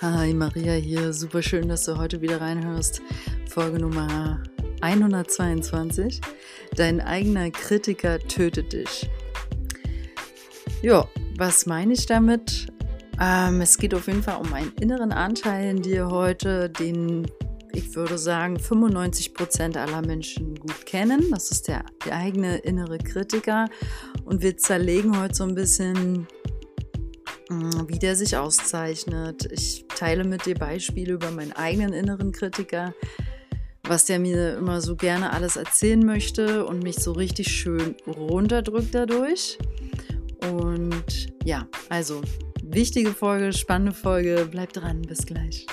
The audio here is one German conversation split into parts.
Hi, Maria hier. Super schön, dass du heute wieder reinhörst. Folge Nummer 122. Dein eigener Kritiker tötet dich. Ja, was meine ich damit? Ähm, es geht auf jeden Fall um einen inneren Anteil in dir heute, den ich würde sagen 95% aller Menschen gut kennen. Das ist der, der eigene innere Kritiker. Und wir zerlegen heute so ein bisschen wie der sich auszeichnet. Ich teile mit dir Beispiele über meinen eigenen inneren Kritiker, was der mir immer so gerne alles erzählen möchte und mich so richtig schön runterdrückt dadurch. Und ja, also wichtige Folge, spannende Folge. Bleib dran, bis gleich.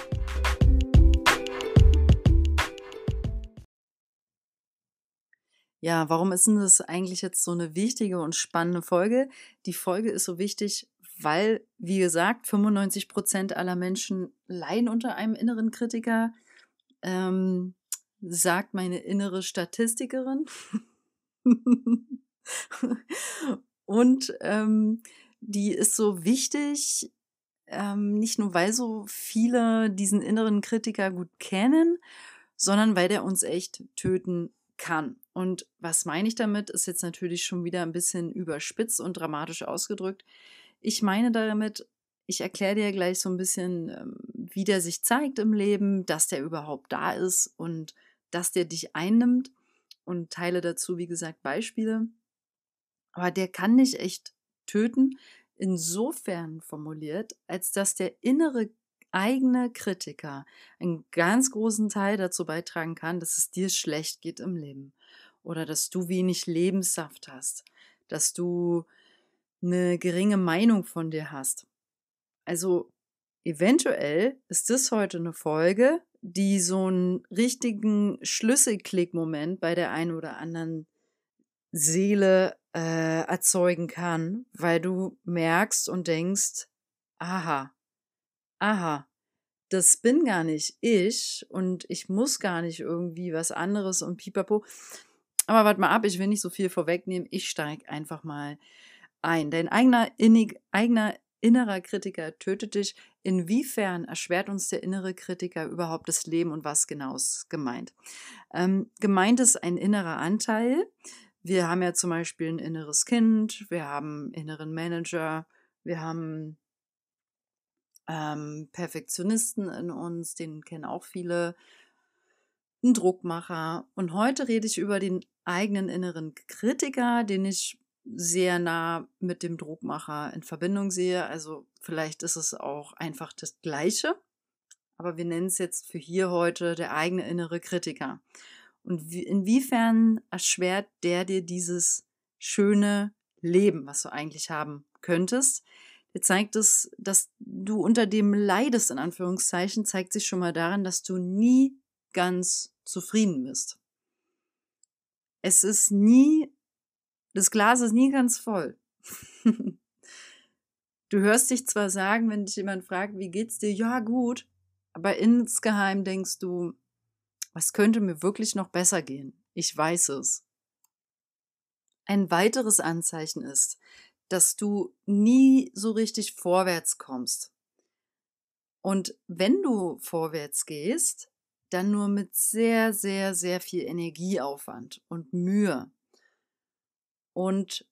Ja, warum ist denn das eigentlich jetzt so eine wichtige und spannende Folge? Die Folge ist so wichtig, weil, wie gesagt, 95 Prozent aller Menschen leiden unter einem inneren Kritiker, ähm, sagt meine innere Statistikerin. Und ähm, die ist so wichtig, ähm, nicht nur weil so viele diesen inneren Kritiker gut kennen, sondern weil der uns echt töten kann. Und was meine ich damit, ist jetzt natürlich schon wieder ein bisschen überspitzt und dramatisch ausgedrückt. Ich meine damit, ich erkläre dir gleich so ein bisschen, ähm, wie der sich zeigt im Leben, dass der überhaupt da ist und dass der dich einnimmt und teile dazu, wie gesagt, Beispiele. Aber der kann dich echt töten, insofern formuliert, als dass der innere eigene Kritiker einen ganz großen Teil dazu beitragen kann, dass es dir schlecht geht im Leben oder dass du wenig Lebenssaft hast, dass du eine geringe Meinung von dir hast. Also eventuell ist das heute eine Folge, die so einen richtigen Schlüsselklick-Moment bei der einen oder anderen Seele äh, erzeugen kann, weil du merkst und denkst, aha, aha, das bin gar nicht ich und ich muss gar nicht irgendwie was anderes und pipapo. Aber warte mal ab, ich will nicht so viel vorwegnehmen. Ich steige einfach mal ein. Dein eigener, innig, eigener innerer Kritiker tötet dich. Inwiefern erschwert uns der innere Kritiker überhaupt das Leben und was genau ist gemeint? Ähm, gemeint ist ein innerer Anteil. Wir haben ja zum Beispiel ein inneres Kind, wir haben einen inneren Manager, wir haben ähm, Perfektionisten in uns, den kennen auch viele, einen Druckmacher. Und heute rede ich über den eigenen inneren Kritiker, den ich sehr nah mit dem Druckmacher in Verbindung sehe. Also vielleicht ist es auch einfach das Gleiche, aber wir nennen es jetzt für hier heute der eigene innere Kritiker. Und inwiefern erschwert der dir dieses schöne Leben, was du eigentlich haben könntest? Der zeigt es, dass du unter dem leidest, in Anführungszeichen, zeigt sich schon mal daran, dass du nie ganz zufrieden bist. Es ist nie das Glas ist nie ganz voll. du hörst dich zwar sagen, wenn dich jemand fragt, wie geht's dir? Ja, gut. Aber insgeheim denkst du, was könnte mir wirklich noch besser gehen? Ich weiß es. Ein weiteres Anzeichen ist, dass du nie so richtig vorwärts kommst. Und wenn du vorwärts gehst, dann nur mit sehr, sehr, sehr viel Energieaufwand und Mühe. Und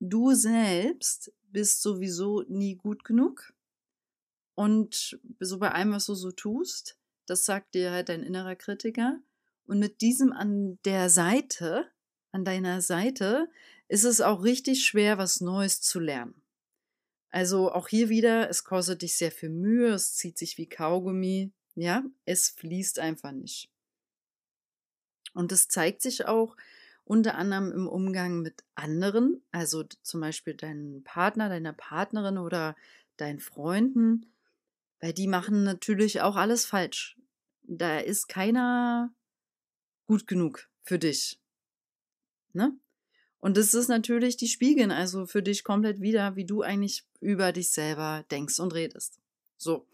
du selbst bist sowieso nie gut genug. Und so bei allem, was du so tust, das sagt dir halt dein innerer Kritiker. Und mit diesem an der Seite, an deiner Seite, ist es auch richtig schwer, was Neues zu lernen. Also auch hier wieder, es kostet dich sehr viel Mühe, es zieht sich wie Kaugummi, ja, es fließt einfach nicht. Und es zeigt sich auch, unter anderem im Umgang mit anderen, also zum Beispiel deinen Partner, deiner Partnerin oder deinen Freunden, weil die machen natürlich auch alles falsch. Da ist keiner gut genug für dich. Ne? Und das ist natürlich, die spiegeln also für dich komplett wieder, wie du eigentlich über dich selber denkst und redest. So.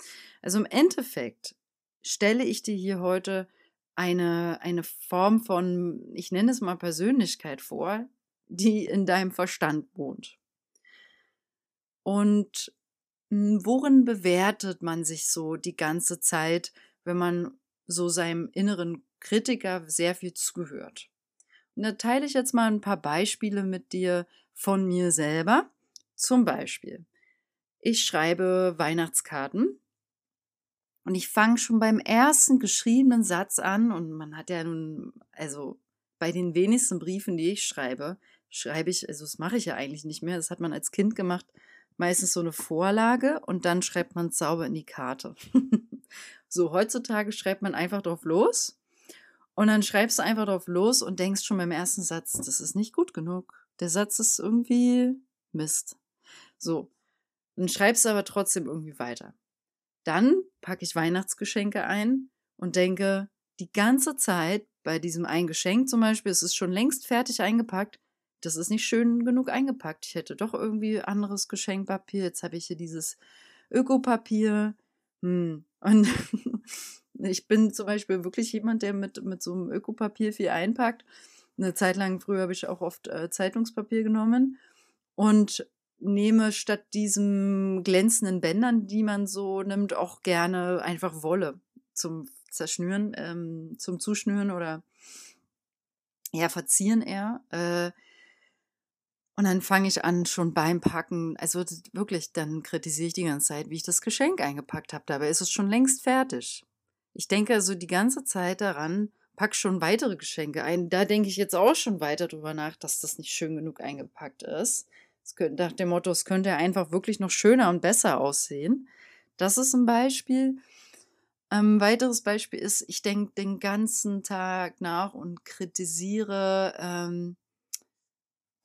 Also im Endeffekt stelle ich dir hier heute eine, eine Form von, ich nenne es mal Persönlichkeit vor, die in deinem Verstand wohnt. Und hm, worin bewertet man sich so die ganze Zeit, wenn man so seinem inneren Kritiker sehr viel zugehört? Und da teile ich jetzt mal ein paar Beispiele mit dir von mir selber. Zum Beispiel, ich schreibe Weihnachtskarten und ich fange schon beim ersten geschriebenen Satz an und man hat ja nun, also bei den wenigsten Briefen, die ich schreibe, schreibe ich, also das mache ich ja eigentlich nicht mehr, das hat man als Kind gemacht, meistens so eine Vorlage und dann schreibt man sauber in die Karte. so, heutzutage schreibt man einfach drauf los und dann schreibst du einfach drauf los und denkst schon beim ersten Satz, das ist nicht gut genug. Der Satz ist irgendwie Mist. So, dann schreibst du aber trotzdem irgendwie weiter. Dann packe ich Weihnachtsgeschenke ein und denke die ganze Zeit bei diesem ein Geschenk zum Beispiel, es ist schon längst fertig eingepackt, das ist nicht schön genug eingepackt. Ich hätte doch irgendwie anderes Geschenkpapier. Jetzt habe ich hier dieses Ökopapier. Hm. Und ich bin zum Beispiel wirklich jemand, der mit, mit so einem Ökopapier viel einpackt. Eine Zeit lang früher habe ich auch oft äh, Zeitungspapier genommen und nehme statt diesem glänzenden Bändern, die man so nimmt, auch gerne einfach Wolle zum Zerschnüren, ähm, zum Zuschnüren oder ja, verzieren eher. Äh, und dann fange ich an, schon beim Packen, also wirklich, dann kritisiere ich die ganze Zeit, wie ich das Geschenk eingepackt habe. Dabei ist es schon längst fertig. Ich denke also die ganze Zeit daran, pack schon weitere Geschenke ein. Da denke ich jetzt auch schon weiter drüber nach, dass das nicht schön genug eingepackt ist. Nach dem Motto, es könnte einfach wirklich noch schöner und besser aussehen. Das ist ein Beispiel. Ein ähm, weiteres Beispiel ist, ich denke den ganzen Tag nach und kritisiere ähm,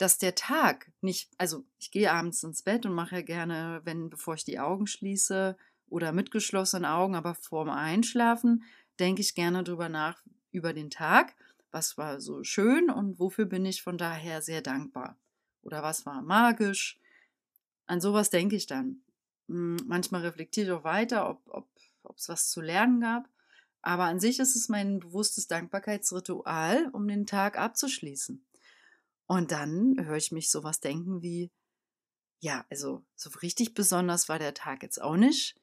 dass der Tag nicht, also ich gehe abends ins Bett und mache gerne, wenn, bevor ich die Augen schließe oder mit geschlossenen Augen, aber vorm Einschlafen, denke ich gerne drüber nach, über den Tag. Was war so schön und wofür bin ich von daher sehr dankbar? Oder was war magisch? An sowas denke ich dann. Hm, manchmal reflektiere ich auch weiter, ob es ob, was zu lernen gab. Aber an sich ist es mein bewusstes Dankbarkeitsritual, um den Tag abzuschließen. Und dann höre ich mich sowas denken wie, ja, also so richtig besonders war der Tag jetzt auch nicht.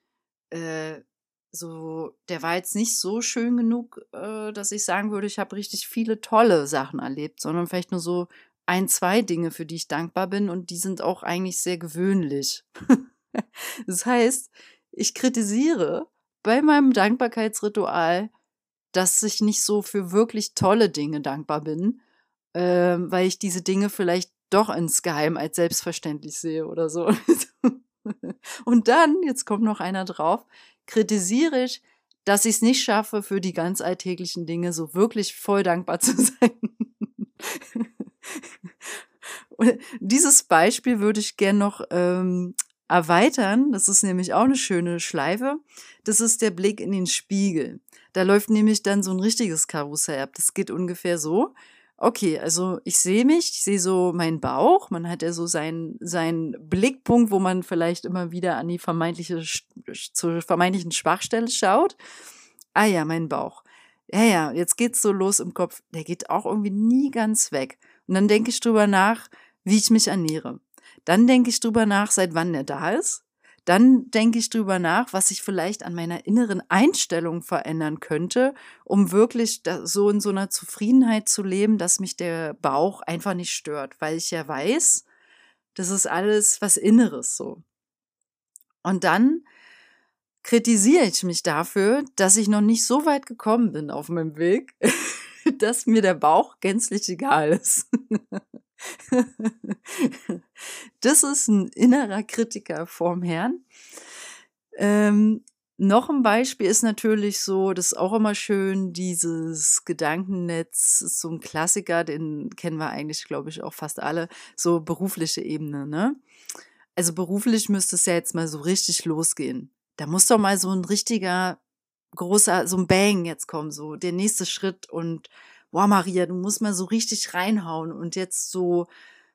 Äh, so, der war jetzt nicht so schön genug, äh, dass ich sagen würde, ich habe richtig viele tolle Sachen erlebt, sondern vielleicht nur so ein, zwei Dinge, für die ich dankbar bin und die sind auch eigentlich sehr gewöhnlich. das heißt, ich kritisiere bei meinem Dankbarkeitsritual, dass ich nicht so für wirklich tolle Dinge dankbar bin, ähm, weil ich diese Dinge vielleicht doch insgeheim als selbstverständlich sehe oder so. Und dann, jetzt kommt noch einer drauf, kritisiere ich, dass ich es nicht schaffe, für die ganz alltäglichen Dinge so wirklich voll dankbar zu sein. Dieses Beispiel würde ich gern noch ähm, erweitern. Das ist nämlich auch eine schöne Schleife. Das ist der Blick in den Spiegel. Da läuft nämlich dann so ein richtiges Karussell ab. Das geht ungefähr so. Okay, also ich sehe mich, ich sehe so meinen Bauch, man hat ja so seinen, seinen Blickpunkt, wo man vielleicht immer wieder an die vermeintliche, zur vermeintlichen Schwachstelle schaut. Ah ja, mein Bauch. Ja, ja, jetzt geht's so los im Kopf. Der geht auch irgendwie nie ganz weg. Und dann denke ich drüber nach, wie ich mich ernähre. Dann denke ich drüber nach, seit wann der da ist dann denke ich drüber nach, was ich vielleicht an meiner inneren Einstellung verändern könnte, um wirklich so in so einer Zufriedenheit zu leben, dass mich der Bauch einfach nicht stört, weil ich ja weiß, das ist alles was Inneres so. Und dann kritisiere ich mich dafür, dass ich noch nicht so weit gekommen bin auf meinem Weg, dass mir der Bauch gänzlich egal ist. das ist ein innerer Kritiker vorm Herrn. Ähm, noch ein Beispiel ist natürlich so, das ist auch immer schön, dieses Gedankennetz, so ein Klassiker, den kennen wir eigentlich, glaube ich, auch fast alle, so berufliche Ebene, ne? Also beruflich müsste es ja jetzt mal so richtig losgehen. Da muss doch mal so ein richtiger, großer, so ein Bang jetzt kommen, so der nächste Schritt und boah, Maria, du musst mal so richtig reinhauen und jetzt so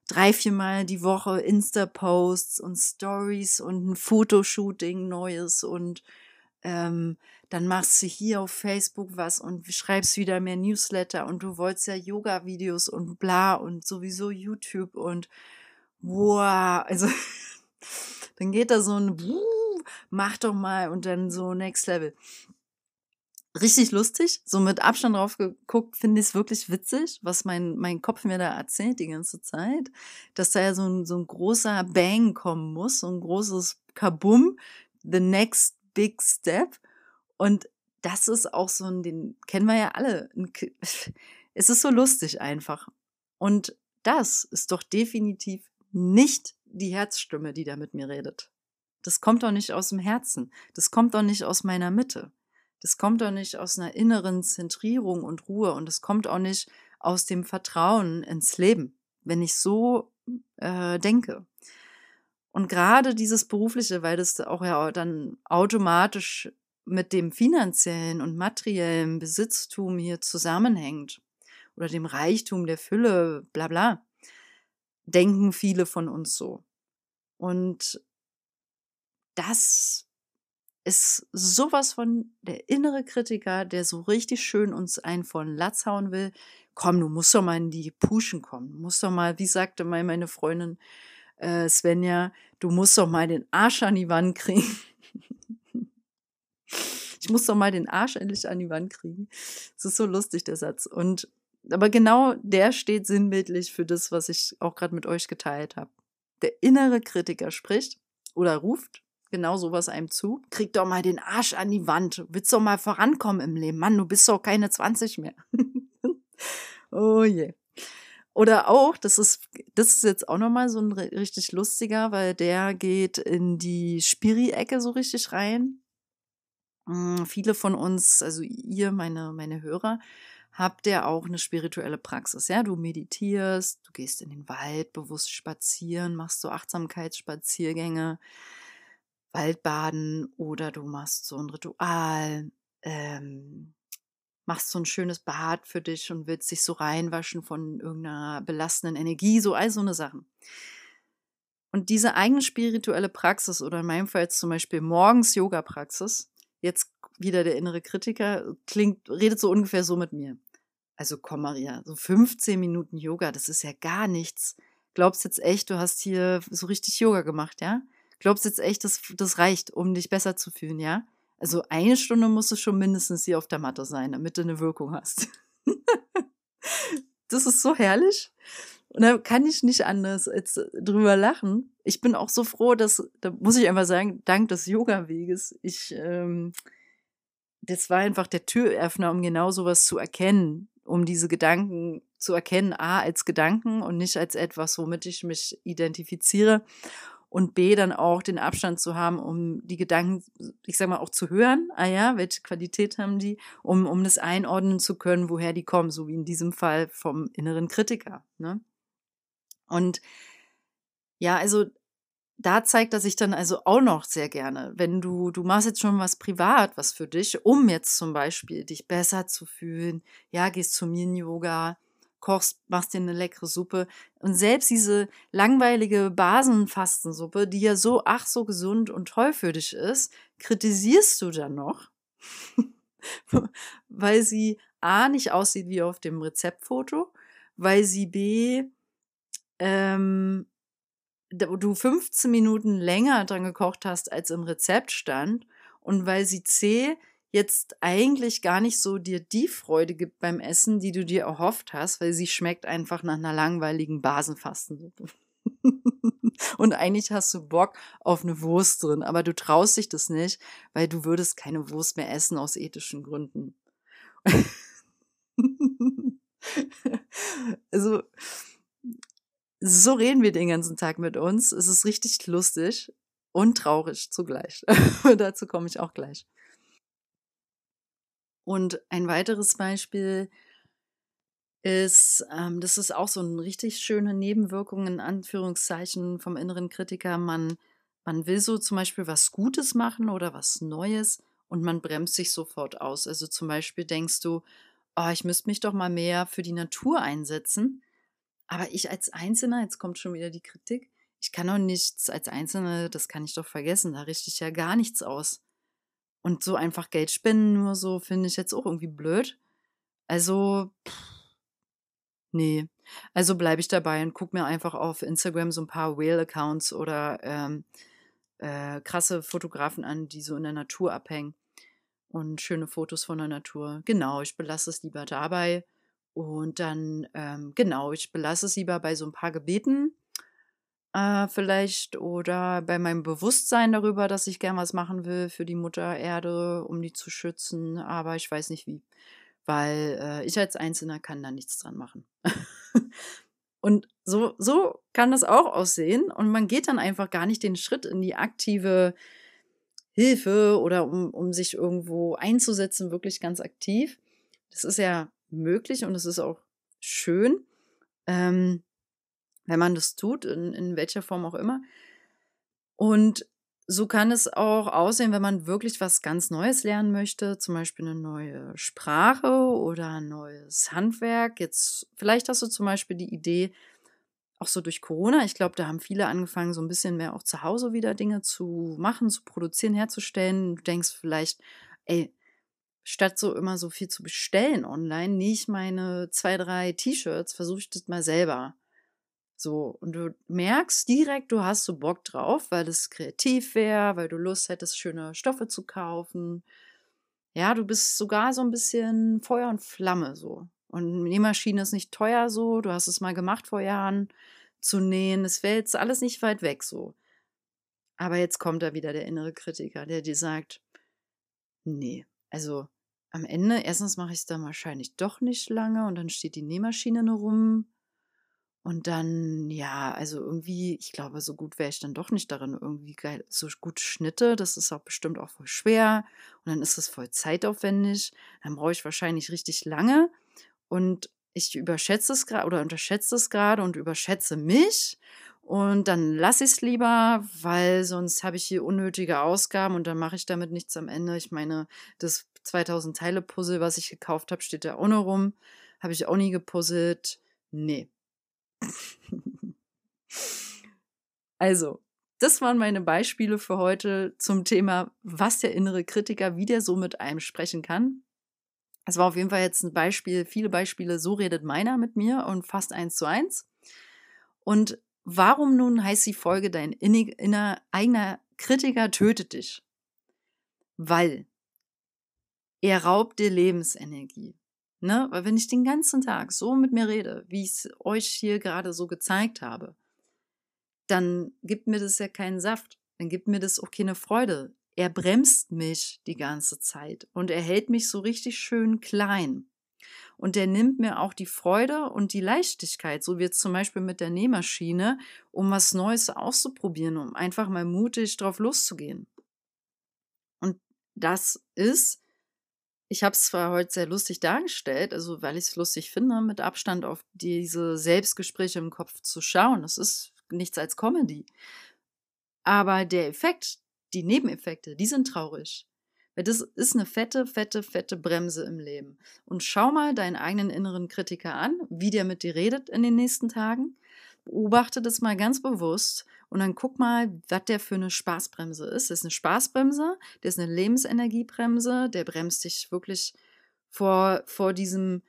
drei, viermal die Woche Insta-Posts und Stories und ein Fotoshooting Neues und ähm, dann machst du hier auf Facebook was und schreibst wieder mehr Newsletter und du wolltest ja Yoga-Videos und bla und sowieso YouTube und wow, also Dann geht da so ein, mach doch mal und dann so Next Level richtig lustig. So mit Abstand drauf geguckt, finde ich es wirklich witzig, was mein, mein Kopf mir da erzählt die ganze Zeit. Dass da ja so ein, so ein großer Bang kommen muss, so ein großes Kabum, the next big step. Und das ist auch so ein, den kennen wir ja alle. Es ist so lustig einfach. Und das ist doch definitiv nicht die Herzstimme, die da mit mir redet. Das kommt doch nicht aus dem Herzen. Das kommt doch nicht aus meiner Mitte. Das kommt doch nicht aus einer inneren Zentrierung und Ruhe und es kommt auch nicht aus dem Vertrauen ins Leben, wenn ich so äh, denke. Und gerade dieses berufliche, weil das auch ja dann automatisch mit dem finanziellen und materiellen Besitztum hier zusammenhängt oder dem Reichtum der Fülle, bla bla, denken viele von uns so. Und das ist sowas von der innere Kritiker, der so richtig schön uns einen von Latz hauen will. Komm, du musst doch mal in die Puschen kommen. Du musst doch mal, wie sagte mal meine Freundin äh, Svenja, du musst doch mal den Arsch an die Wand kriegen. ich muss doch mal den Arsch endlich an die Wand kriegen. Das ist so lustig, der Satz. Und aber genau der steht sinnbildlich für das, was ich auch gerade mit euch geteilt habe. Der innere Kritiker spricht oder ruft genau sowas einem zu. Krieg doch mal den Arsch an die Wand. Willst doch mal vorankommen im Leben. Mann, du bist doch keine 20 mehr. oh je. Oder auch, das ist, das ist jetzt auch nochmal so ein richtig lustiger, weil der geht in die Spiri-Ecke so richtig rein. Hm, viele von uns, also ihr, meine, meine Hörer, habt ihr auch eine spirituelle Praxis. Ja, du meditierst, du gehst in den Wald bewusst spazieren, machst so Achtsamkeitsspaziergänge, Waldbaden oder du machst so ein Ritual, ähm, machst so ein schönes Bad für dich und willst dich so reinwaschen von irgendeiner belastenden Energie, so all so eine Sachen. Und diese eigene spirituelle Praxis oder in meinem Fall jetzt zum Beispiel morgens Yoga-Praxis, jetzt wieder der innere Kritiker, klingt, redet so ungefähr so mit mir. Also komm Maria, so 15 Minuten Yoga, das ist ja gar nichts. Glaubst jetzt echt, du hast hier so richtig Yoga gemacht, ja? Glaubst jetzt echt, dass das reicht, um dich besser zu fühlen, ja? Also eine Stunde musst du schon mindestens hier auf der Matte sein, damit du eine Wirkung hast. das ist so herrlich. Und da kann ich nicht anders als drüber lachen. Ich bin auch so froh, dass, da muss ich einfach sagen, dank des Yoga-Weges, ich, ähm, das war einfach der Türöffner, um genau sowas zu erkennen, um diese Gedanken zu erkennen, A, als Gedanken und nicht als etwas, womit ich mich identifiziere und B, dann auch den Abstand zu haben, um die Gedanken, ich sag mal, auch zu hören, ah ja, welche Qualität haben die, um, um das einordnen zu können, woher die kommen, so wie in diesem Fall vom inneren Kritiker. Ne? Und ja, also da zeigt er sich dann also auch noch sehr gerne, wenn du, du machst jetzt schon was privat, was für dich, um jetzt zum Beispiel dich besser zu fühlen, ja, gehst zum Yin-Yoga, kochst, machst dir eine leckere Suppe. Und selbst diese langweilige Basenfastensuppe, die ja so ach so gesund und toll für dich ist, kritisierst du dann noch, weil sie A nicht aussieht wie auf dem Rezeptfoto, weil sie B ähm, du 15 Minuten länger dran gekocht hast, als im Rezept stand und weil sie C jetzt eigentlich gar nicht so dir die Freude gibt beim Essen, die du dir erhofft hast, weil sie schmeckt einfach nach einer langweiligen Basenfastensuppe. und eigentlich hast du Bock auf eine Wurst drin, aber du traust dich das nicht, weil du würdest keine Wurst mehr essen aus ethischen Gründen. also, so reden wir den ganzen Tag mit uns. Es ist richtig lustig und traurig zugleich. Dazu komme ich auch gleich. Und ein weiteres Beispiel ist, ähm, das ist auch so eine richtig schöne Nebenwirkung in Anführungszeichen vom inneren Kritiker. Man, man will so zum Beispiel was Gutes machen oder was Neues und man bremst sich sofort aus. Also zum Beispiel denkst du, oh, ich müsste mich doch mal mehr für die Natur einsetzen. Aber ich als Einzelner, jetzt kommt schon wieder die Kritik, ich kann doch nichts als Einzelne, das kann ich doch vergessen, da richte ich ja gar nichts aus. Und so einfach Geld spenden, nur so, finde ich jetzt auch irgendwie blöd. Also, nee. Also bleibe ich dabei und gucke mir einfach auf Instagram so ein paar Whale-Accounts oder ähm, äh, krasse Fotografen an, die so in der Natur abhängen und schöne Fotos von der Natur. Genau, ich belasse es lieber dabei. Und dann, ähm, genau, ich belasse es lieber bei so ein paar Gebeten äh, vielleicht oder bei meinem Bewusstsein darüber, dass ich gern was machen will für die Mutter Erde, um die zu schützen, aber ich weiß nicht wie, weil äh, ich als Einzelner kann da nichts dran machen. und so, so kann das auch aussehen und man geht dann einfach gar nicht den Schritt in die aktive Hilfe oder um, um sich irgendwo einzusetzen, wirklich ganz aktiv. Das ist ja möglich und es ist auch schön, ähm, wenn man das tut, in, in welcher Form auch immer. Und so kann es auch aussehen, wenn man wirklich was ganz Neues lernen möchte, zum Beispiel eine neue Sprache oder ein neues Handwerk. Jetzt, vielleicht hast du zum Beispiel die Idee, auch so durch Corona, ich glaube, da haben viele angefangen, so ein bisschen mehr auch zu Hause wieder Dinge zu machen, zu produzieren, herzustellen. Du denkst vielleicht, ey, statt so immer so viel zu bestellen online, nähe ich meine zwei, drei T-Shirts, versuche ich das mal selber. So, und du merkst direkt, du hast so Bock drauf, weil es kreativ wäre, weil du Lust hättest, schöne Stoffe zu kaufen. Ja, du bist sogar so ein bisschen Feuer und Flamme so. Und Nähmaschine ist nicht teuer so, du hast es mal gemacht vor Jahren zu nähen. Es wäre jetzt alles nicht weit weg so. Aber jetzt kommt da wieder der innere Kritiker, der dir sagt, nee, also am Ende, erstens mache ich es dann wahrscheinlich doch nicht lange und dann steht die Nähmaschine nur rum. Und dann, ja, also irgendwie, ich glaube, so gut wäre ich dann doch nicht darin, irgendwie geil, so gut Schnitte, das ist auch bestimmt auch voll schwer. Und dann ist es voll zeitaufwendig. Dann brauche ich wahrscheinlich richtig lange. Und ich überschätze es gerade oder unterschätze es gerade und überschätze mich. Und dann lasse ich es lieber, weil sonst habe ich hier unnötige Ausgaben und dann mache ich damit nichts am Ende. Ich meine, das 2000 Teile Puzzle, was ich gekauft habe, steht da auch noch rum. Habe ich auch nie gepuzzelt. Nee. also, das waren meine Beispiele für heute zum Thema, was der innere Kritiker, wie der so mit einem sprechen kann. Es war auf jeden Fall jetzt ein Beispiel, viele Beispiele, so redet meiner mit mir und fast eins zu eins. Und warum nun heißt die Folge, dein inner, eigener Kritiker tötet dich? Weil er raubt dir Lebensenergie. Ne? Weil wenn ich den ganzen Tag so mit mir rede, wie ich es euch hier gerade so gezeigt habe, dann gibt mir das ja keinen Saft. Dann gibt mir das auch keine Freude er bremst mich die ganze Zeit und er hält mich so richtig schön klein. Und er nimmt mir auch die Freude und die Leichtigkeit, so wie jetzt zum Beispiel mit der Nähmaschine, um was Neues auszuprobieren, um einfach mal mutig drauf loszugehen. Und das ist, ich habe es zwar heute sehr lustig dargestellt, also weil ich es lustig finde, mit Abstand auf diese Selbstgespräche im Kopf zu schauen. Das ist nichts als Comedy. Aber der Effekt, die Nebeneffekte, die sind traurig. Weil das ist eine fette, fette, fette Bremse im Leben. Und schau mal deinen eigenen inneren Kritiker an, wie der mit dir redet in den nächsten Tagen. Beobachte das mal ganz bewusst und dann guck mal, was der für eine Spaßbremse ist. Das ist eine Spaßbremse, der ist eine Lebensenergiebremse, der bremst dich wirklich vor, vor diesem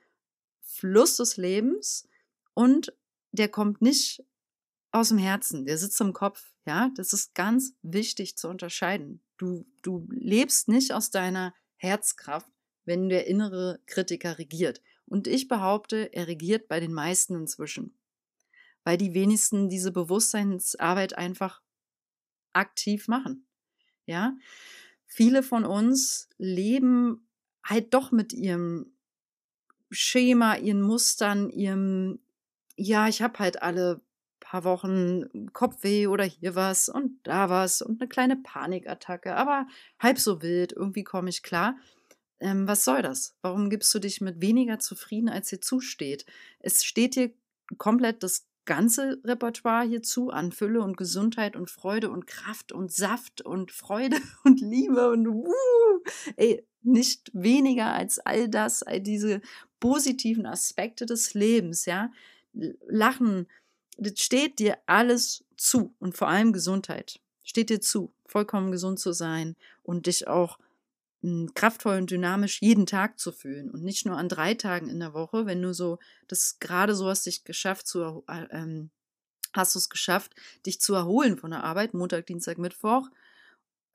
Fluss des Lebens und der kommt nicht aus dem Herzen, der sitzt im Kopf. Ja, das ist ganz wichtig zu unterscheiden. Du, du lebst nicht aus deiner Herzkraft, wenn der innere Kritiker regiert. Und ich behaupte, er regiert bei den meisten inzwischen. Weil die wenigsten diese Bewusstseinsarbeit einfach aktiv machen. Ja, viele von uns leben halt doch mit ihrem Schema, ihren Mustern, ihrem, ja, ich habe halt alle paar Wochen Kopfweh oder hier was und da was und eine kleine Panikattacke, aber halb so wild, irgendwie komme ich klar. Ähm, was soll das? Warum gibst du dich mit weniger zufrieden, als dir zusteht? Es steht dir komplett das ganze Repertoire hier zu an Fülle und Gesundheit und Freude und Kraft und Saft und Freude und Liebe und uh, ey, nicht weniger als all das, all diese positiven Aspekte des Lebens, ja. Lachen, das steht dir alles zu und vor allem Gesundheit. Steht dir zu, vollkommen gesund zu sein und dich auch kraftvoll und dynamisch jeden Tag zu fühlen und nicht nur an drei Tagen in der Woche, wenn du so das gerade so hast dich geschafft zu äh, ähm, hast du es geschafft, dich zu erholen von der Arbeit, Montag, Dienstag, Mittwoch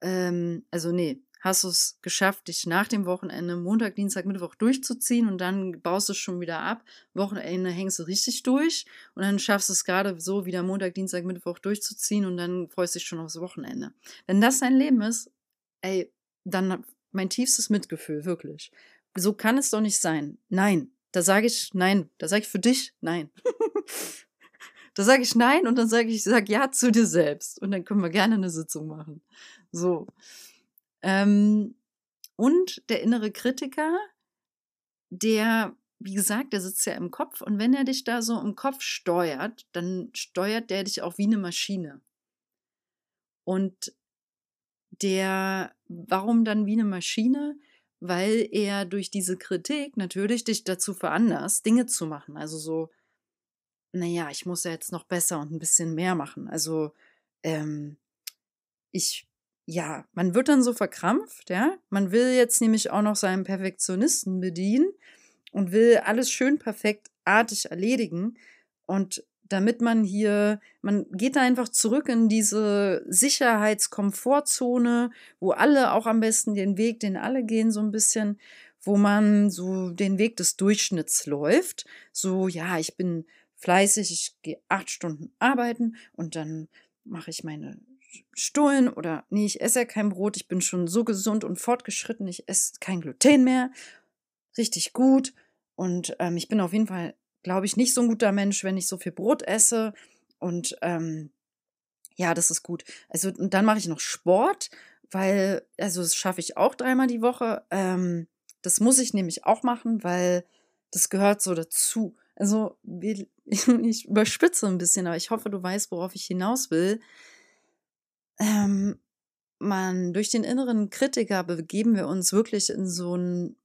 ähm, also nee, hast du es geschafft, dich nach dem Wochenende Montag, Dienstag, Mittwoch durchzuziehen und dann baust du es schon wieder ab. Wochenende hängst du richtig durch und dann schaffst du es gerade so wieder Montag, Dienstag, Mittwoch durchzuziehen und dann freust du dich schon aufs Wochenende. Wenn das dein Leben ist, ey, dann mein tiefstes Mitgefühl, wirklich. So kann es doch nicht sein. Nein, da sage ich nein. Da sage ich für dich nein. da sage ich nein und dann sage ich, sag ja zu dir selbst und dann können wir gerne eine Sitzung machen. So. Ähm, und der innere Kritiker, der, wie gesagt, der sitzt ja im Kopf und wenn er dich da so im Kopf steuert, dann steuert der dich auch wie eine Maschine. Und der, warum dann wie eine Maschine? Weil er durch diese Kritik natürlich dich dazu veranlasst, Dinge zu machen. Also so, naja, ich muss ja jetzt noch besser und ein bisschen mehr machen. Also, ähm, ich ja, man wird dann so verkrampft, ja. Man will jetzt nämlich auch noch seinen Perfektionisten bedienen und will alles schön perfekt artig erledigen. Und damit man hier, man geht da einfach zurück in diese Sicherheitskomfortzone, wo alle auch am besten den Weg, den alle gehen, so ein bisschen, wo man so den Weg des Durchschnitts läuft. So, ja, ich bin fleißig, ich gehe acht Stunden arbeiten und dann mache ich meine Stullen oder nee, ich esse ja kein Brot, ich bin schon so gesund und fortgeschritten, ich esse kein Gluten mehr. Richtig gut. Und ähm, ich bin auf jeden Fall, glaube ich, nicht so ein guter Mensch, wenn ich so viel Brot esse. Und ähm, ja, das ist gut. Also, und dann mache ich noch Sport, weil, also das schaffe ich auch dreimal die Woche. Ähm, das muss ich nämlich auch machen, weil das gehört so dazu. Also, ich überspitze ein bisschen, aber ich hoffe, du weißt, worauf ich hinaus will ähm, man durch den inneren Kritiker begeben wir uns wirklich in so ein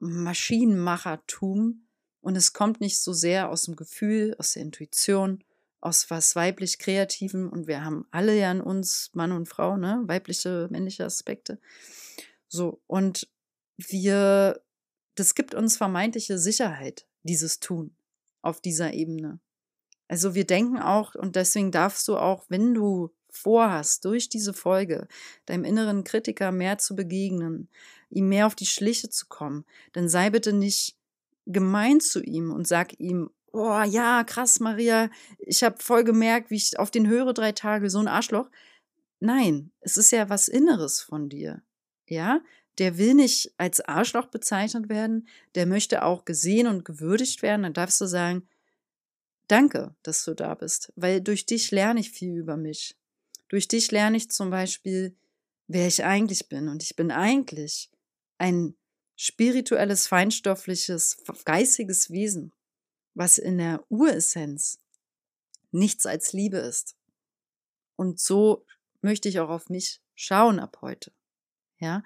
Maschinenmachertum und es kommt nicht so sehr aus dem Gefühl, aus der Intuition, aus was weiblich Kreativen und wir haben alle ja in uns, Mann und Frau, ne, weibliche, männliche Aspekte. So, und wir, das gibt uns vermeintliche Sicherheit, dieses Tun auf dieser Ebene. Also wir denken auch, und deswegen darfst du auch, wenn du vorhast, durch diese Folge deinem inneren Kritiker mehr zu begegnen, ihm mehr auf die Schliche zu kommen, dann sei bitte nicht gemein zu ihm und sag ihm, oh ja, krass, Maria, ich habe voll gemerkt, wie ich auf den höre drei Tage, so ein Arschloch. Nein, es ist ja was Inneres von dir. Ja, der will nicht als Arschloch bezeichnet werden, der möchte auch gesehen und gewürdigt werden. Dann darfst du sagen, danke, dass du da bist, weil durch dich lerne ich viel über mich. Durch dich lerne ich zum Beispiel, wer ich eigentlich bin. Und ich bin eigentlich ein spirituelles, feinstoffliches, geistiges Wesen, was in der Uressenz nichts als Liebe ist. Und so möchte ich auch auf mich schauen ab heute. Ja.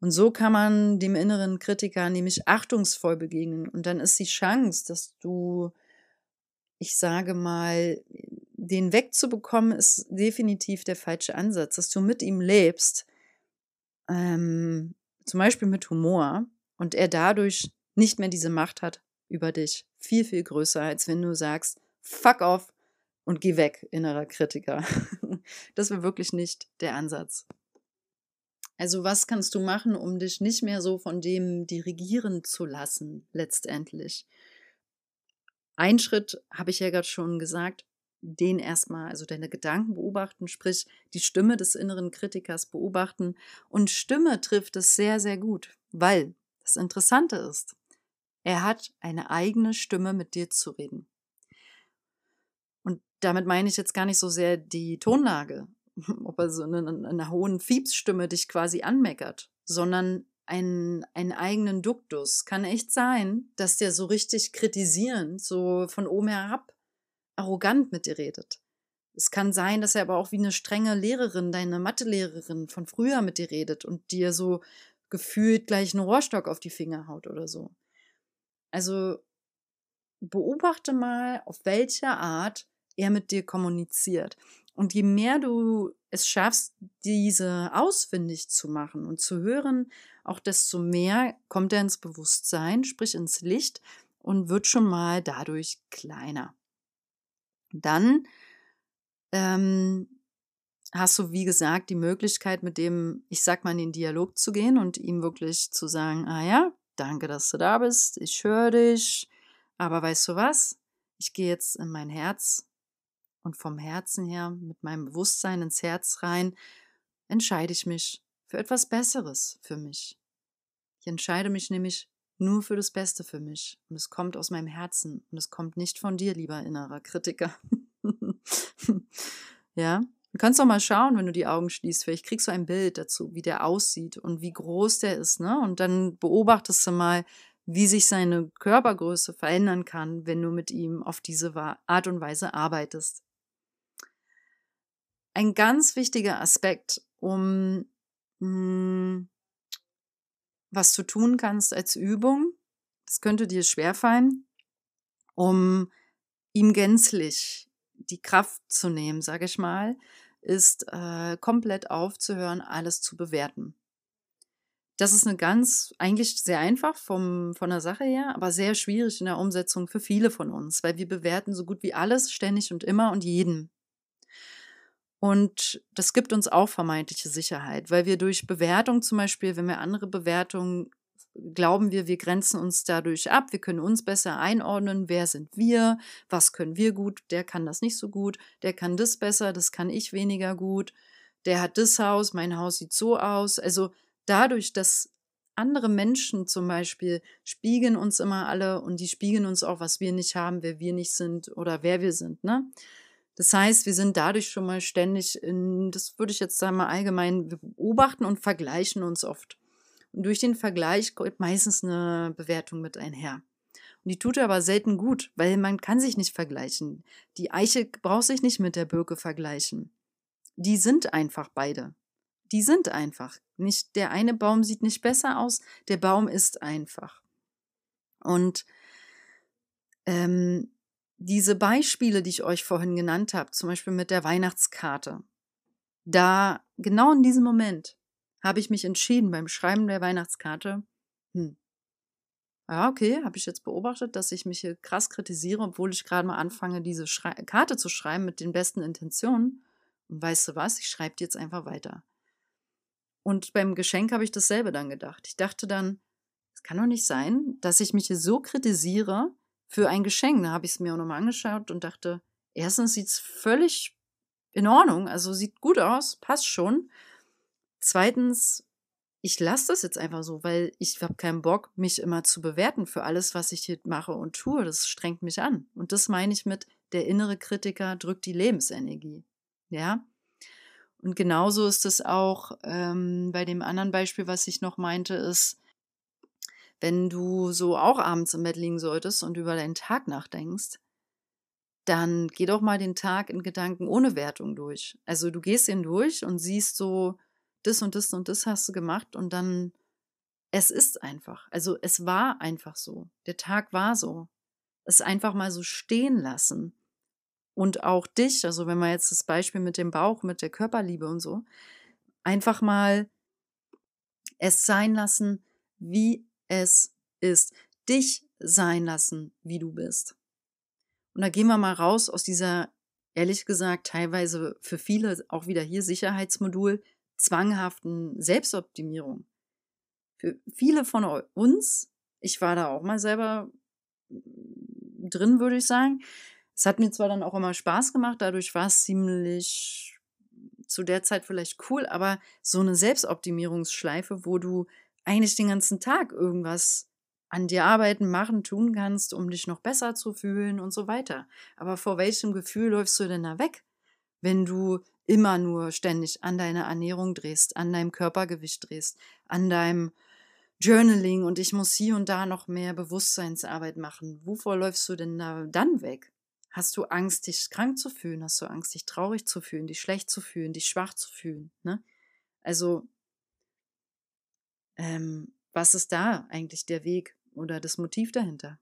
Und so kann man dem inneren Kritiker nämlich achtungsvoll begegnen. Und dann ist die Chance, dass du, ich sage mal, den wegzubekommen, ist definitiv der falsche Ansatz, dass du mit ihm lebst, ähm, zum Beispiel mit Humor, und er dadurch nicht mehr diese Macht hat über dich. Viel, viel größer, als wenn du sagst, fuck off und geh weg, innerer Kritiker. das wäre wirklich nicht der Ansatz. Also was kannst du machen, um dich nicht mehr so von dem dirigieren zu lassen, letztendlich? Ein Schritt, habe ich ja gerade schon gesagt, den erstmal, also deine Gedanken beobachten, sprich die Stimme des inneren Kritikers beobachten. Und Stimme trifft es sehr, sehr gut, weil das Interessante ist, er hat eine eigene Stimme mit dir zu reden. Und damit meine ich jetzt gar nicht so sehr die Tonlage, ob er so in einer hohen Fiepsstimme dich quasi anmeckert, sondern einen, einen eigenen Duktus. Kann echt sein, dass der so richtig kritisierend, so von oben herab arrogant mit dir redet. Es kann sein, dass er aber auch wie eine strenge Lehrerin, deine Mathelehrerin von früher mit dir redet und dir so gefühlt gleich einen Rohrstock auf die Finger haut oder so. Also beobachte mal, auf welche Art er mit dir kommuniziert. Und je mehr du es schaffst, diese ausfindig zu machen und zu hören, auch desto mehr kommt er ins Bewusstsein, sprich ins Licht und wird schon mal dadurch kleiner. Dann ähm, hast du, wie gesagt, die Möglichkeit, mit dem, ich sag mal, in den Dialog zu gehen und ihm wirklich zu sagen, ah ja, danke, dass du da bist, ich höre dich, aber weißt du was? Ich gehe jetzt in mein Herz und vom Herzen her, mit meinem Bewusstsein ins Herz rein, entscheide ich mich für etwas Besseres für mich. Ich entscheide mich nämlich nur für das Beste für mich. Und es kommt aus meinem Herzen. Und es kommt nicht von dir, lieber innerer Kritiker. ja, Du kannst doch mal schauen, wenn du die Augen schließt. Vielleicht kriegst du ein Bild dazu, wie der aussieht und wie groß der ist. Ne? Und dann beobachtest du mal, wie sich seine Körpergröße verändern kann, wenn du mit ihm auf diese Art und Weise arbeitest. Ein ganz wichtiger Aspekt, um mh, hm, was du tun kannst als Übung, das könnte dir schwerfallen, um ihm gänzlich die Kraft zu nehmen, sage ich mal, ist äh, komplett aufzuhören, alles zu bewerten. Das ist eine ganz, eigentlich sehr einfach vom, von der Sache her, aber sehr schwierig in der Umsetzung für viele von uns, weil wir bewerten so gut wie alles ständig und immer und jeden. Und das gibt uns auch vermeintliche Sicherheit, weil wir durch Bewertung zum Beispiel, wenn wir andere Bewertungen glauben wir, wir grenzen uns dadurch ab, wir können uns besser einordnen, wer sind wir, was können wir gut, der kann das nicht so gut, der kann das besser, das kann ich weniger gut, der hat das Haus, mein Haus sieht so aus. Also dadurch, dass andere Menschen zum Beispiel spiegeln uns immer alle und die spiegeln uns auch, was wir nicht haben, wer wir nicht sind oder wer wir sind. Ne? Das heißt, wir sind dadurch schon mal ständig in, das würde ich jetzt sagen mal allgemein, wir beobachten und vergleichen uns oft. Und durch den Vergleich kommt meistens eine Bewertung mit einher. Und die tut aber selten gut, weil man kann sich nicht vergleichen. Die Eiche braucht sich nicht mit der Birke vergleichen. Die sind einfach beide. Die sind einfach. Nicht, der eine Baum sieht nicht besser aus, der Baum ist einfach. Und ähm, diese Beispiele, die ich euch vorhin genannt habe, zum Beispiel mit der Weihnachtskarte, da genau in diesem Moment habe ich mich entschieden beim Schreiben der Weihnachtskarte, hm, ja, okay, habe ich jetzt beobachtet, dass ich mich hier krass kritisiere, obwohl ich gerade mal anfange, diese Schrei Karte zu schreiben mit den besten Intentionen. Und weißt du was, ich schreibe die jetzt einfach weiter. Und beim Geschenk habe ich dasselbe dann gedacht. Ich dachte dann, es kann doch nicht sein, dass ich mich hier so kritisiere für ein Geschenk. Da habe ich es mir auch nochmal angeschaut und dachte, erstens sieht es völlig in Ordnung, also sieht gut aus, passt schon. Zweitens, ich lasse das jetzt einfach so, weil ich habe keinen Bock, mich immer zu bewerten für alles, was ich hier mache und tue. Das strengt mich an. Und das meine ich mit, der innere Kritiker drückt die Lebensenergie. Ja. Und genauso ist es auch ähm, bei dem anderen Beispiel, was ich noch meinte, ist, wenn du so auch abends im Bett liegen solltest und über deinen Tag nachdenkst, dann geh doch mal den Tag in Gedanken ohne Wertung durch. Also du gehst ihn durch und siehst so, das und das und das hast du gemacht und dann, es ist einfach. Also es war einfach so. Der Tag war so. Es einfach mal so stehen lassen. Und auch dich, also wenn man jetzt das Beispiel mit dem Bauch, mit der Körperliebe und so, einfach mal es sein lassen, wie es ist. Dich sein lassen, wie du bist. Und da gehen wir mal raus aus dieser, ehrlich gesagt, teilweise für viele auch wieder hier Sicherheitsmodul, zwanghaften Selbstoptimierung. Für viele von uns, ich war da auch mal selber drin, würde ich sagen. Es hat mir zwar dann auch immer Spaß gemacht, dadurch war es ziemlich zu der Zeit vielleicht cool, aber so eine Selbstoptimierungsschleife, wo du eigentlich den ganzen Tag irgendwas an dir arbeiten, machen, tun kannst, um dich noch besser zu fühlen und so weiter. Aber vor welchem Gefühl läufst du denn da weg, wenn du immer nur ständig an deiner Ernährung drehst, an deinem Körpergewicht drehst, an deinem Journaling und ich muss hier und da noch mehr Bewusstseinsarbeit machen. Wovor läufst du denn da dann weg? Hast du Angst, dich krank zu fühlen? Hast du Angst, dich traurig zu fühlen, dich schlecht zu fühlen, dich schwach zu fühlen? Ne? Also, ähm, was ist da eigentlich der Weg oder das Motiv dahinter?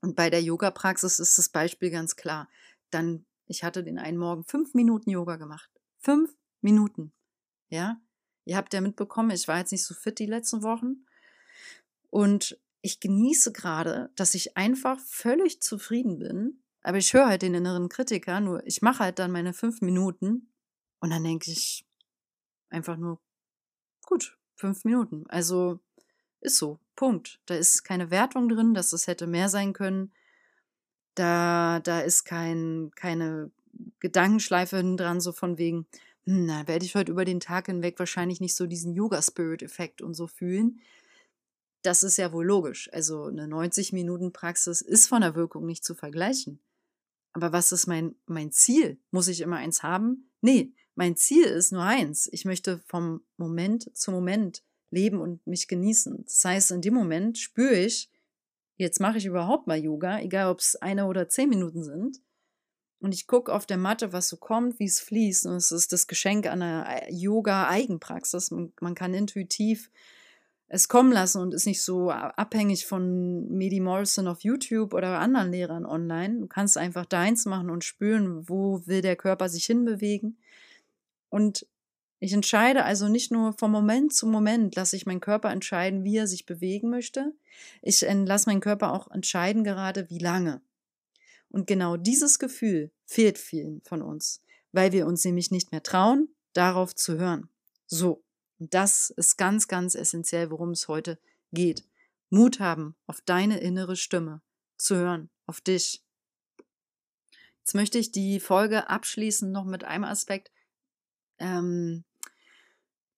Und bei der Yoga-Praxis ist das Beispiel ganz klar. Dann ich hatte den einen Morgen fünf Minuten Yoga gemacht. Fünf Minuten. Ja. Ihr habt ja mitbekommen, ich war jetzt nicht so fit die letzten Wochen. Und ich genieße gerade, dass ich einfach völlig zufrieden bin. Aber ich höre halt den inneren Kritiker, nur ich mache halt dann meine fünf Minuten Und dann denke ich einfach nur, gut, fünf Minuten. Also ist so, Punkt. Da ist keine Wertung drin, dass es hätte mehr sein können. Da, da ist kein, keine Gedankenschleife dran, so von wegen, hm, na, werde ich heute über den Tag hinweg wahrscheinlich nicht so diesen Yoga-Spirit-Effekt und so fühlen. Das ist ja wohl logisch. Also eine 90-Minuten-Praxis ist von der Wirkung nicht zu vergleichen. Aber was ist mein, mein Ziel? Muss ich immer eins haben? Nee, mein Ziel ist nur eins. Ich möchte vom Moment zu Moment leben und mich genießen. Das heißt, in dem Moment spüre ich, jetzt mache ich überhaupt mal Yoga, egal ob es eine oder zehn Minuten sind. Und ich gucke auf der Matte, was so kommt, wie es fließt. Und es ist das Geschenk einer Yoga-Eigenpraxis. Man, man, kann intuitiv es kommen lassen und ist nicht so abhängig von Medi Morrison auf YouTube oder anderen Lehrern online. Du kannst einfach deins machen und spüren, wo will der Körper sich hinbewegen. Und ich entscheide also nicht nur vom Moment zu Moment, lasse ich meinen Körper entscheiden, wie er sich bewegen möchte. Ich lasse meinen Körper auch entscheiden gerade, wie lange. Und genau dieses Gefühl fehlt vielen von uns, weil wir uns nämlich nicht mehr trauen, darauf zu hören. So, und das ist ganz, ganz essentiell, worum es heute geht. Mut haben, auf deine innere Stimme zu hören, auf dich. Jetzt möchte ich die Folge abschließen noch mit einem Aspekt. Ähm,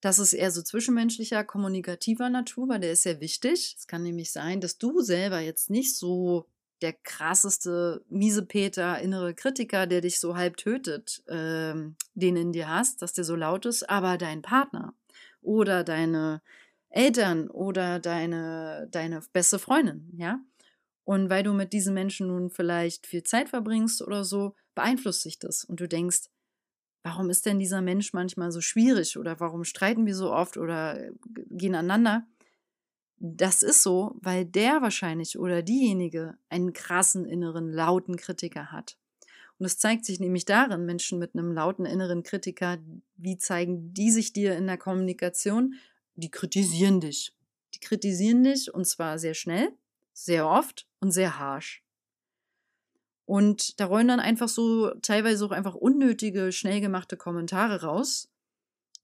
das ist eher so zwischenmenschlicher, kommunikativer Natur, weil der ist sehr wichtig. Es kann nämlich sein, dass du selber jetzt nicht so der krasseste Miesepeter, innere Kritiker, der dich so halb tötet, ähm, den in dir hast, dass der so laut ist, aber dein Partner oder deine Eltern oder deine, deine beste Freundin, ja. Und weil du mit diesen Menschen nun vielleicht viel Zeit verbringst oder so, beeinflusst sich das. Und du denkst, warum ist denn dieser Mensch manchmal so schwierig oder warum streiten wir so oft oder äh, gehen aneinander? Das ist so, weil der wahrscheinlich oder diejenige einen krassen inneren lauten Kritiker hat. Und es zeigt sich nämlich darin, Menschen mit einem lauten inneren Kritiker, wie zeigen die sich dir in der Kommunikation? Die kritisieren dich. Die kritisieren dich und zwar sehr schnell, sehr oft und sehr harsh. Und da rollen dann einfach so teilweise auch einfach unnötige, schnell gemachte Kommentare raus.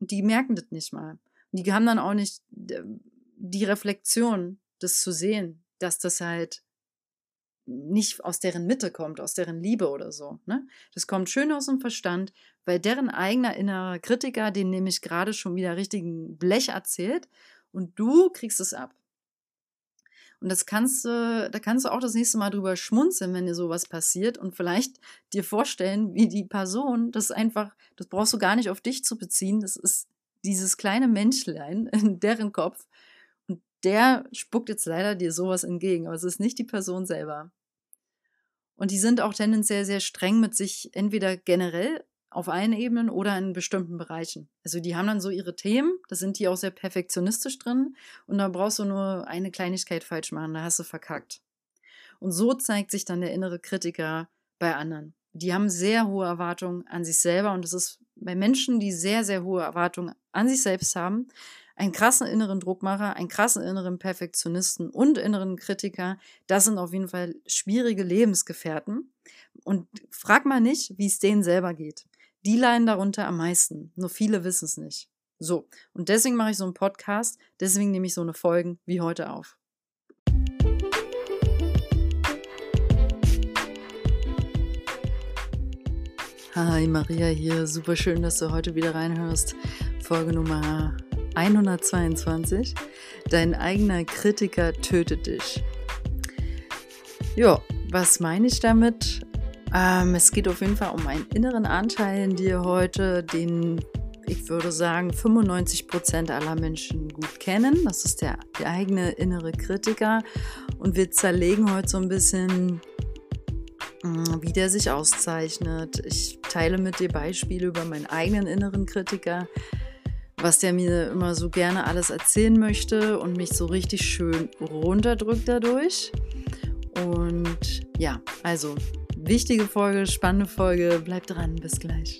Und die merken das nicht mal. Die haben dann auch nicht die Reflexion, das zu sehen, dass das halt nicht aus deren Mitte kommt, aus deren Liebe oder so. Ne? Das kommt schön aus dem Verstand, weil deren eigener innerer Kritiker den nämlich gerade schon wieder richtigen Blech erzählt und du kriegst es ab. Und das kannst du, da kannst du auch das nächste Mal drüber schmunzeln, wenn dir sowas passiert und vielleicht dir vorstellen, wie die Person das einfach, das brauchst du gar nicht auf dich zu beziehen, das ist dieses kleine Menschlein in deren Kopf, der spuckt jetzt leider dir sowas entgegen, aber es ist nicht die Person selber. Und die sind auch tendenziell sehr streng mit sich, entweder generell auf allen Ebenen oder in bestimmten Bereichen. Also die haben dann so ihre Themen, da sind die auch sehr perfektionistisch drin und da brauchst du nur eine Kleinigkeit falsch machen, da hast du verkackt. Und so zeigt sich dann der innere Kritiker bei anderen. Die haben sehr hohe Erwartungen an sich selber und es ist bei Menschen, die sehr, sehr hohe Erwartungen an sich selbst haben, einen krassen inneren Druckmacher, einen krassen inneren Perfektionisten und inneren Kritiker, das sind auf jeden Fall schwierige Lebensgefährten. Und frag mal nicht, wie es denen selber geht. Die leiden darunter am meisten. Nur viele wissen es nicht. So. Und deswegen mache ich so einen Podcast. Deswegen nehme ich so eine Folgen wie heute auf. Hi Maria hier, super schön, dass du heute wieder reinhörst. Folge Nummer 122. Dein eigener Kritiker tötet dich. Ja, was meine ich damit? Ähm, es geht auf jeden Fall um einen inneren Anteil in dir heute, den ich würde sagen 95 Prozent aller Menschen gut kennen. Das ist der, der eigene innere Kritiker. Und wir zerlegen heute so ein bisschen, mm, wie der sich auszeichnet. Ich teile mit dir Beispiele über meinen eigenen inneren Kritiker was der mir immer so gerne alles erzählen möchte und mich so richtig schön runterdrückt dadurch. Und ja, also wichtige Folge, spannende Folge, bleibt dran, bis gleich.